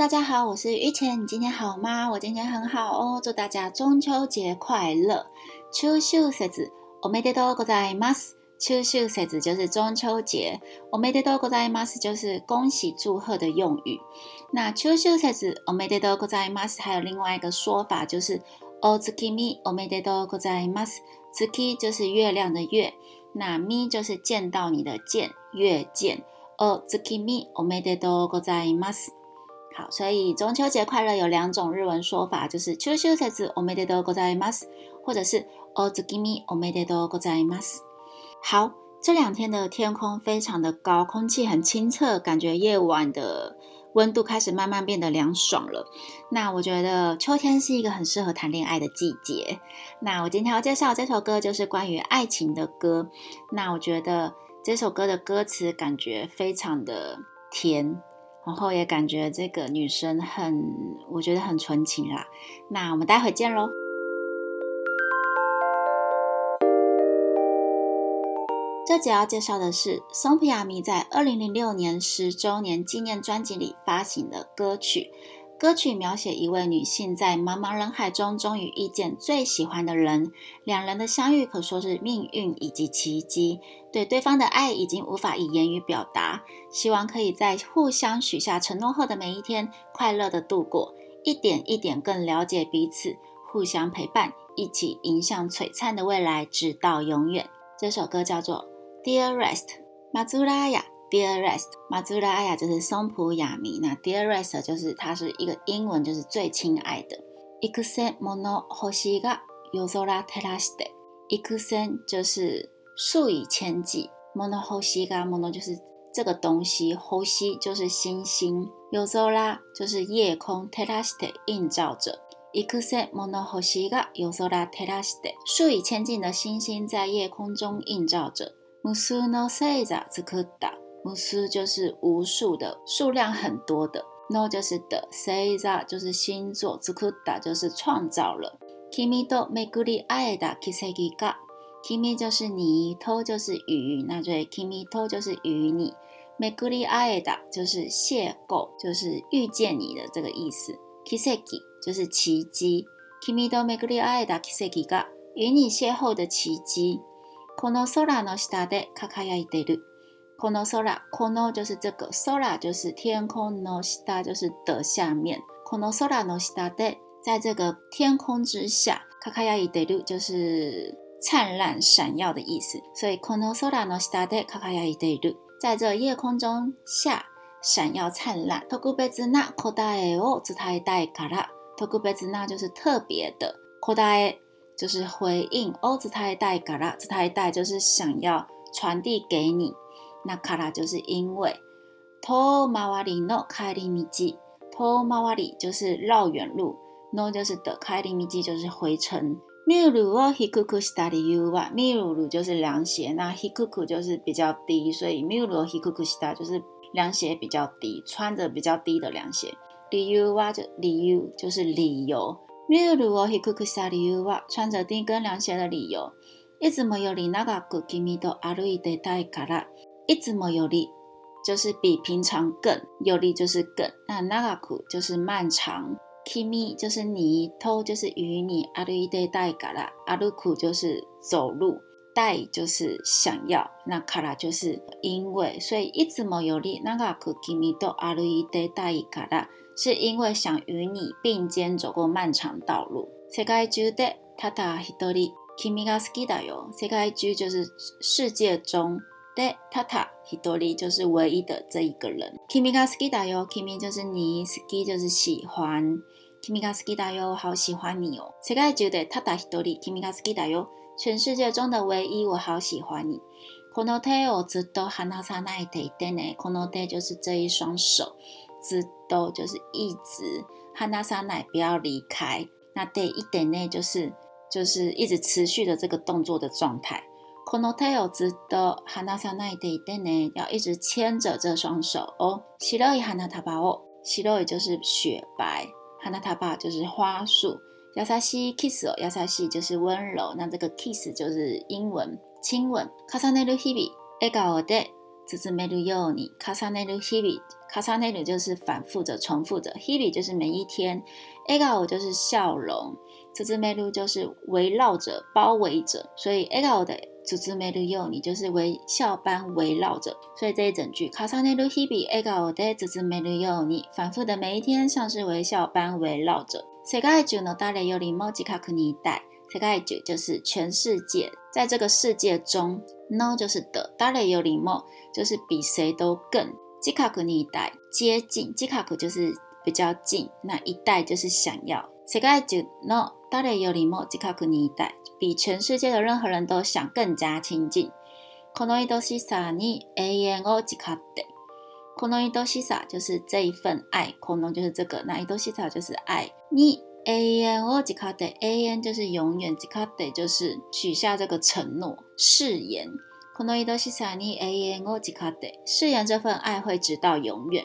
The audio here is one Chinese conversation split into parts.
大家好，我是玉你今天好吗？我今天很好哦。祝大家中秋节快乐！秋夕日子，我没得多过在 mas。秋夕日子就是中秋节，我でとう过在 m ま s 就是恭喜祝贺的用语。那秋夕日子，我でとう过在 m ま s 还有另外一个说法就是 o z k i mi，我没得多过在 m s z k i 就是月亮的月，那 mi 就是见到你的见，月见。o zuki mi，我没得多过在 m s 好，所以中秋节快乐有两种日文说法，就是秋夕才子おめでとうございます，或者是お月見おめでとうございます。好，这两天的天空非常的高，空气很清澈，感觉夜晚的温度开始慢慢变得凉爽了。那我觉得秋天是一个很适合谈恋爱的季节。那我今天要介绍这首歌就是关于爱情的歌。那我觉得这首歌的歌词感觉非常的甜。然后也感觉这个女生很，我觉得很纯情啦。那我们待会见喽。这节要介绍的是松平亚米在二零零六年十周年纪念专辑里发行的歌曲。歌曲描写一位女性在茫茫人海中终于遇见最喜欢的人，两人的相遇可说是命运以及奇迹。对对方的爱已经无法以言语表达，希望可以在互相许下承诺后的每一天快乐的度过，一点一点更了解彼此，互相陪伴，一起迎向璀璨的未来，直到永远。这首歌叫做《Dear Rest》，马兹拉雅。dearest，马祖拉雅就是松浦亚弥。那 dearest 就是它是一个英文，就是最亲爱的。ikusei mono hosiga yozora teraste，ikusei 就是数以千计，mono hosiga mono 就是这个东西 h o 就是星星，yozora 就是夜空，teraste 映照着。ikusei mono hosiga yozora teraste，数以千计的星星在夜空中映照着。musu no seiza zukuta 无数就是无数的数量很多的，no 就是的 s e i z a 就是星座，zukuda 就是创造了，kimi to meguri aeda k i s e g i ga，kimi 就是你，to 就是鱼，那就 kimi to 就是鱼你，meguri a i d a 就是邂逅，就是遇见你的这个意思，kiseki 就是奇迹，kimi to meguri aeda kiseki ga 与你邂逅的奇迹，この空の下で輝いている。k o n o s o r a k o n o 就是这个，Sora 就是天空，Noista 就是的下面。Konosora Noista de，在这个天空之下，Kakayaide lu 就是灿烂闪耀的意思。所以 Konosora Noista de Kakayaide lu，在这夜空中下闪耀灿烂。t o k u b e z n Kodaeo o t a i d a i k a r a t o k u b e z n 就是特别的，Kodae 就是回应 o t a i d a i Kara Otatei 就是想要传递给你。那卡拉就是因为，托马瓦里诺卡里米基，托马瓦里就是绕远路，o 就是的卡里米基就是回程。ミュルウヒククスタリュウはミ就是凉鞋，那ヒクク就是比较低，所以ミュルウヒククス就是凉鞋比较低，穿着比较低的凉鞋。理由啊就理由就是理由。ミュルウヒククスタリュ穿着低跟凉鞋的理由。いつもより長く君と歩いてたいから。一直没有力，就是比平常更有力，就是更。那那 k u 就是漫长，i 就是你偷就是与你 dai ga la a r 阿 ku 就是走路 i 就是想要那 la 就是因为，所以一直没有力，r 个苦，你都 dai 代 a la 是因为想与你并肩走过漫长道路。世界中的ただ一人君が好きだよ。世界中就是世界中。で、たた、ひとり、就是唯一的这一个人。君が好きだよ、君就是你、好き就是喜欢。君が好きだよ、好喜欢你哦。世界中でたたひとり、君が好きだよ。全世界中的唯一、我好喜欢你。この手をずっと離さないでいてね。この手就是这一双手。ずっと就是一直。離さない、不要离开。那で一点ね、就是、就是一直持续的这个动作的状态。この手をずっと離さないでいてね。要一直牵着这双手哦。白い花の束。白い就是雪白，花の束就是花束。優しい kiss を。優しい就是温柔，那这个 kiss 就是英文亲吻。カサネル日々、笑顔で、ずっとメルユに。カサネル日々、カサネル就是反复着、重复着。日々就是每一天，笑顔就是笑容，ずっとメ就是围绕着、包围着。所以笑顔で。组织梅鲁尤尼就是微笑般围绕着，所以这一整句卡萨内鲁希比埃戈奥德组织梅鲁尤反复的每一天像是微笑般围绕着。世界就诺达雷尤里莫吉卡可尼代，世界就就是全世界，在这个世界中，诺就是的，达雷尤里就是比谁都更吉卡可尼代接近，吉卡可就是比较近，那一代就是想要。世界上的所有人，比全世界的任何人都想更加亲近。この愛しさに永遠を誓って、この愛としさ就是这一份爱，この就是这个，那爱しさ就是爱。に永遠を誓って、永遠就是永远，誓って就是许下这个承诺、誓言。この愛としさに永遠を誓って，誓言这份爱会直到永远。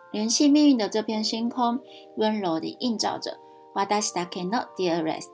联系命运的这片星空，温柔地映照着。哇达西达 no dearest，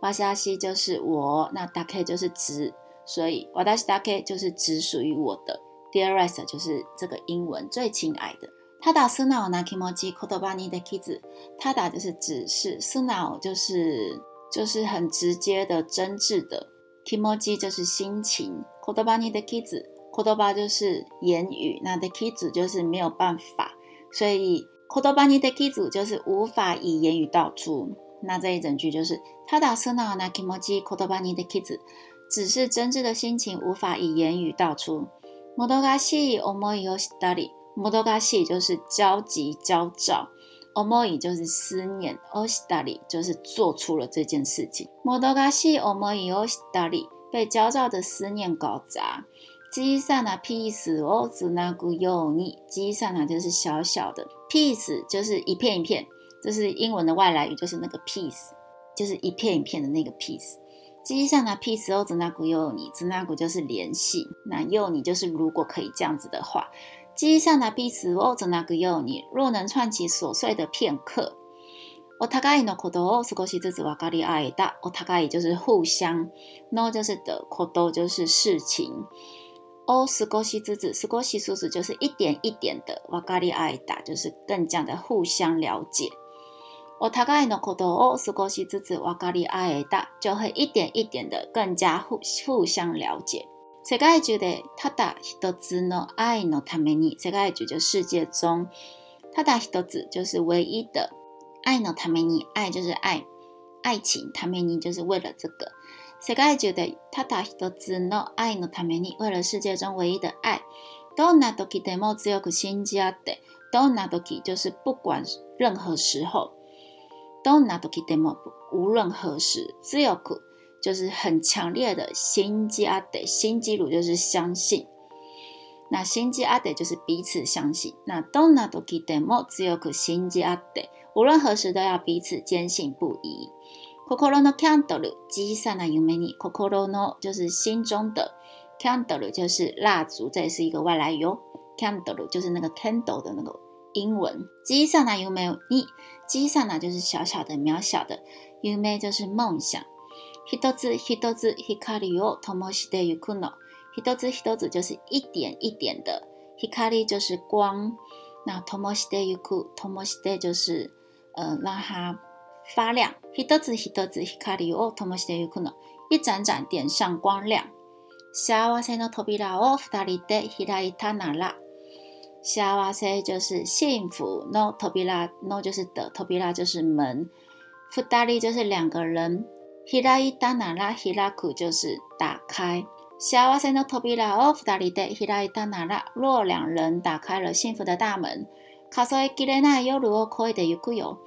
哇达西就是我，那达 k 就是只，所以哇达西达 k 就是只属于我的，dearest 就是这个英文最亲爱的。他打 snow n k m o j i k o t o b a n i d kids，他打就是只是 snow 就是就是很直接的真挚的 k m o j i 就是心情 k o t o b a n i d kids。言葉就是言语，那 the kids 就是没有办法，所以 k o d o b a n i d e k i z u 就是无法以言语道出。那这一整句就是，tada sono naki moji k o d o b a n i d e k i z u 只是真挚的心情无法以言语道出。modogashi omoi oshidari，modogashi 就是焦急焦躁，omoi 就是思念，oshidari 就是做出了这件事情。modogashi omoi oshidari 被焦躁的思念搞砸。基上那 piece 哦，只那股有你。基上那就是小小的 piece，就是一片一片，这是英文的外来语，就是那个 piece，就是一片一片的那个 piece。基上那 piece 哦，只那股有你。只那股就是联系，那有你就是如果可以这样子的话。基上那 piece 哦，只那股有你。若能串起琐碎的片刻，我大概已弄错多哦，是过去日子瓦咖哩爱大，我大概也就是互相，no 就是的，错多就是事情。哦，斯国西之子，斯国西之子就是一点一点的瓦咖喱爱达，就是更加的互相了解。哦，他咖喱诺口头哦，斯国西之子瓦咖喱爱达就会一点一点的更加互互相了解。这个爱觉得他达希多子呢，爱呢他没尼，这个爱觉得世界中他达希多子就是唯一的爱呢，他没尼爱就是爱，爱情他没尼就是为了这个。世界中でただ一つの愛のために、为了世界中唯一的愛、どんな時でも強く信じ合って、どんな時就是不管任何时候，どんな時でも无论何时，強く就是很强烈的信じ合って，信じる就是相信。那信じ合って就是彼此相信。那どんな時でも強く信じ合って，无论何时都要彼此坚信不疑。Coco 罗 no candle，小さな夢みに Coco 罗 no 就是心中的 candle 就是蜡烛，这也是一个外来语。candle 就是那个 candle 的那个英文。小さな夢みに小さな就是小小的渺小的，夢み就是梦想。ひとつひとつひかりをともしてゆくの。ひとつひとつ就是一点一点的，ひかり就是光。那ともしてゆくともして就是呃让它。发亮，一つ一つ光りを灯していくの。一盏盏点上光亮。幸せの扉を二人で開いたなら，幸せ就是幸福，那扉 no 就是的，扉拉就是门，二人就是两个人，開いたなら開く就是打开。幸せの扉を二人で開いたなら，若两人打开了幸福的大门，カソエキレナヨルオコイでゆくよ。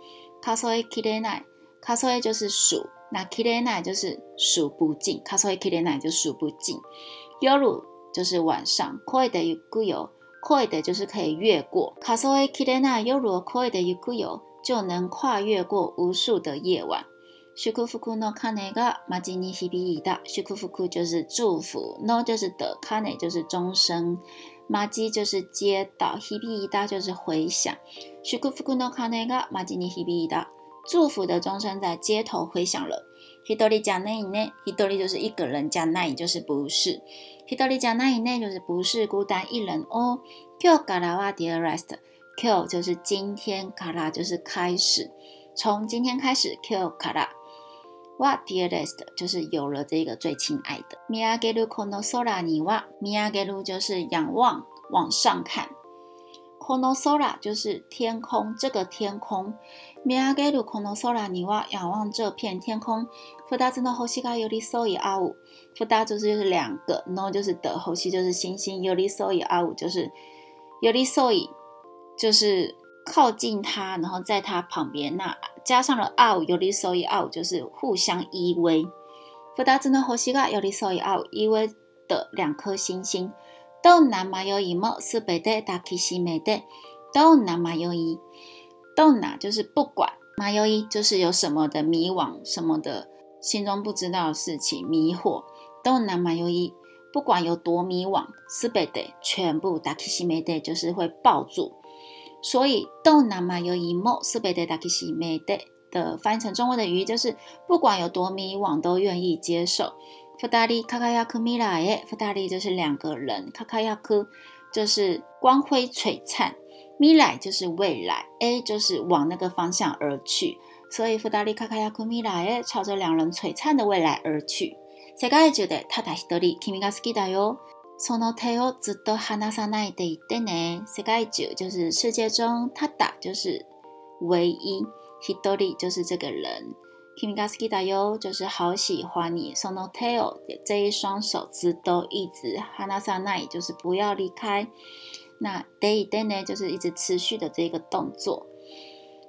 卡索埃基列奈，卡索埃就是数，那基列奈就是数不尽。卡索埃基列い就数不尽。犹如就是晚上，跨越的孤游，跨越的就是可以越过。卡索埃基列い犹如跨越的孤游，就能跨越过无数的夜晚。须库夫库诺卡内噶马吉尼希比一大，须库夫库就是祝福，诺就是的，卡内就是终生。马吉就是街道，b ビイだ就是回响。祝福的钟声在街头回响了。n と i じゃないね、o と i 就是一个人，じゃない就是不是。hidori ja じゃないね就是不是孤单一人哦。今日からディアレスト、今日就是今天，から就是开始，从今天开始。今日から哇，dearest，就是有了这个最亲爱的。miagelu konosora n i m i a g e l u 就是仰望，往上看。konosora 就是天空，这个天空。miagelu konosora n i 仰望这片天空。fudazun no h s h i i a o f u d a z 就是两个，no 就是的 h o 就是星星 y u soi a o 就是 y u soi，就是。靠近他，然后在他旁边，那加上了 out，有的时候 out 就是互相依偎。福达真的好喜欢有的时候 out 依偎的两颗星星。Don na m yo mo 是白的，打起是美的。Don na ma yo d o n 就是不管 ma yo 就是有什么的迷惘，什么的心中不知道的事情迷惑。Don na m yo 不管有多迷惘，是白的，全部打起是美的，就是会抱住。所以，donamayu imo sabete daki shi mei de 的翻译成中文的语意就是，不管有多迷惘，都愿意接受。Futari kakayaku mirai，Futari 就是两个人，kakayaku 就是光辉璀璨，mirai 就是未来，a 就是往那个方向而去。所以，Futari kakayaku mirai 朝着两人璀璨的未来而去。Se ga jude ta da shi dori kimi ga suki da yo。その手をずっと離さないでいてね。世界中就是世界中，他打就是唯一一人，就是这个人。君が好きだよ，就是好喜欢你。その手を这一双手指都一直是不离开，那 day 呢就是一直持续的这个动作。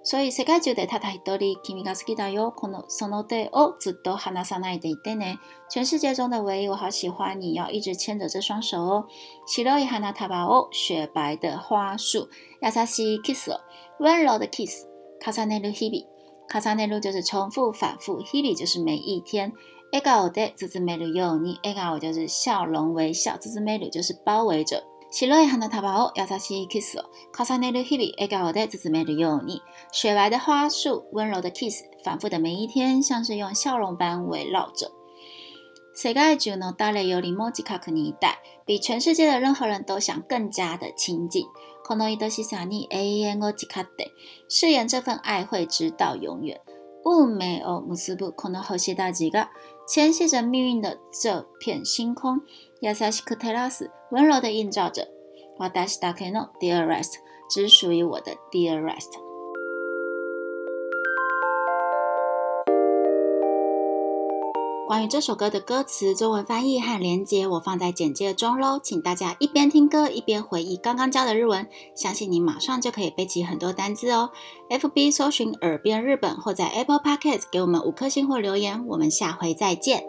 所以世界中でただ一人君が好きだよこのその手をずっと離さないでいてね。全世界中的唯一，我好喜欢你，要一直牵着这双手哦。白い花束を雪白的花束。優しいキスを温柔的 kiss。重ねる日々重叠的日々就是重复反复。日々就是每一天。笑でずっとめぐりおに笑就是笑容微笑。ずっとめぐり就是包围着。白い花束を優しいキスを重ねる日々笑顔で包めるように。雪白的花束，温柔的 kiss，反复的每一天，像是用笑容般围绕着。世界中の誰よりも近くにいる。比全世界的任何人都想更加的亲近。この伊都是想你。a m o j i a d e 誓言这份爱会直到永远。u m e m u s u この和谐大集牵系着命运的这片星空。亚萨西克特拉斯温柔的映照着，ワダシ d e a r Rest，只属于我的 Dear Rest。关于这首歌的歌词、中文翻译和连接，我放在简介中喽。请大家一边听歌一边回忆刚刚教的日文，相信你马上就可以背起很多单词哦。FB 搜寻耳边日本，或在 Apple Podcast 给我们五颗星或留言，我们下回再见。